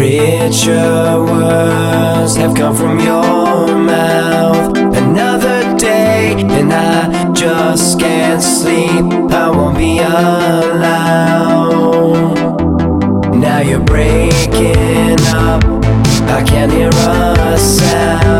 Richer words have come from your mouth. Another day, and I just can't sleep. I won't be alone. Now you're breaking up. I can't hear a sound,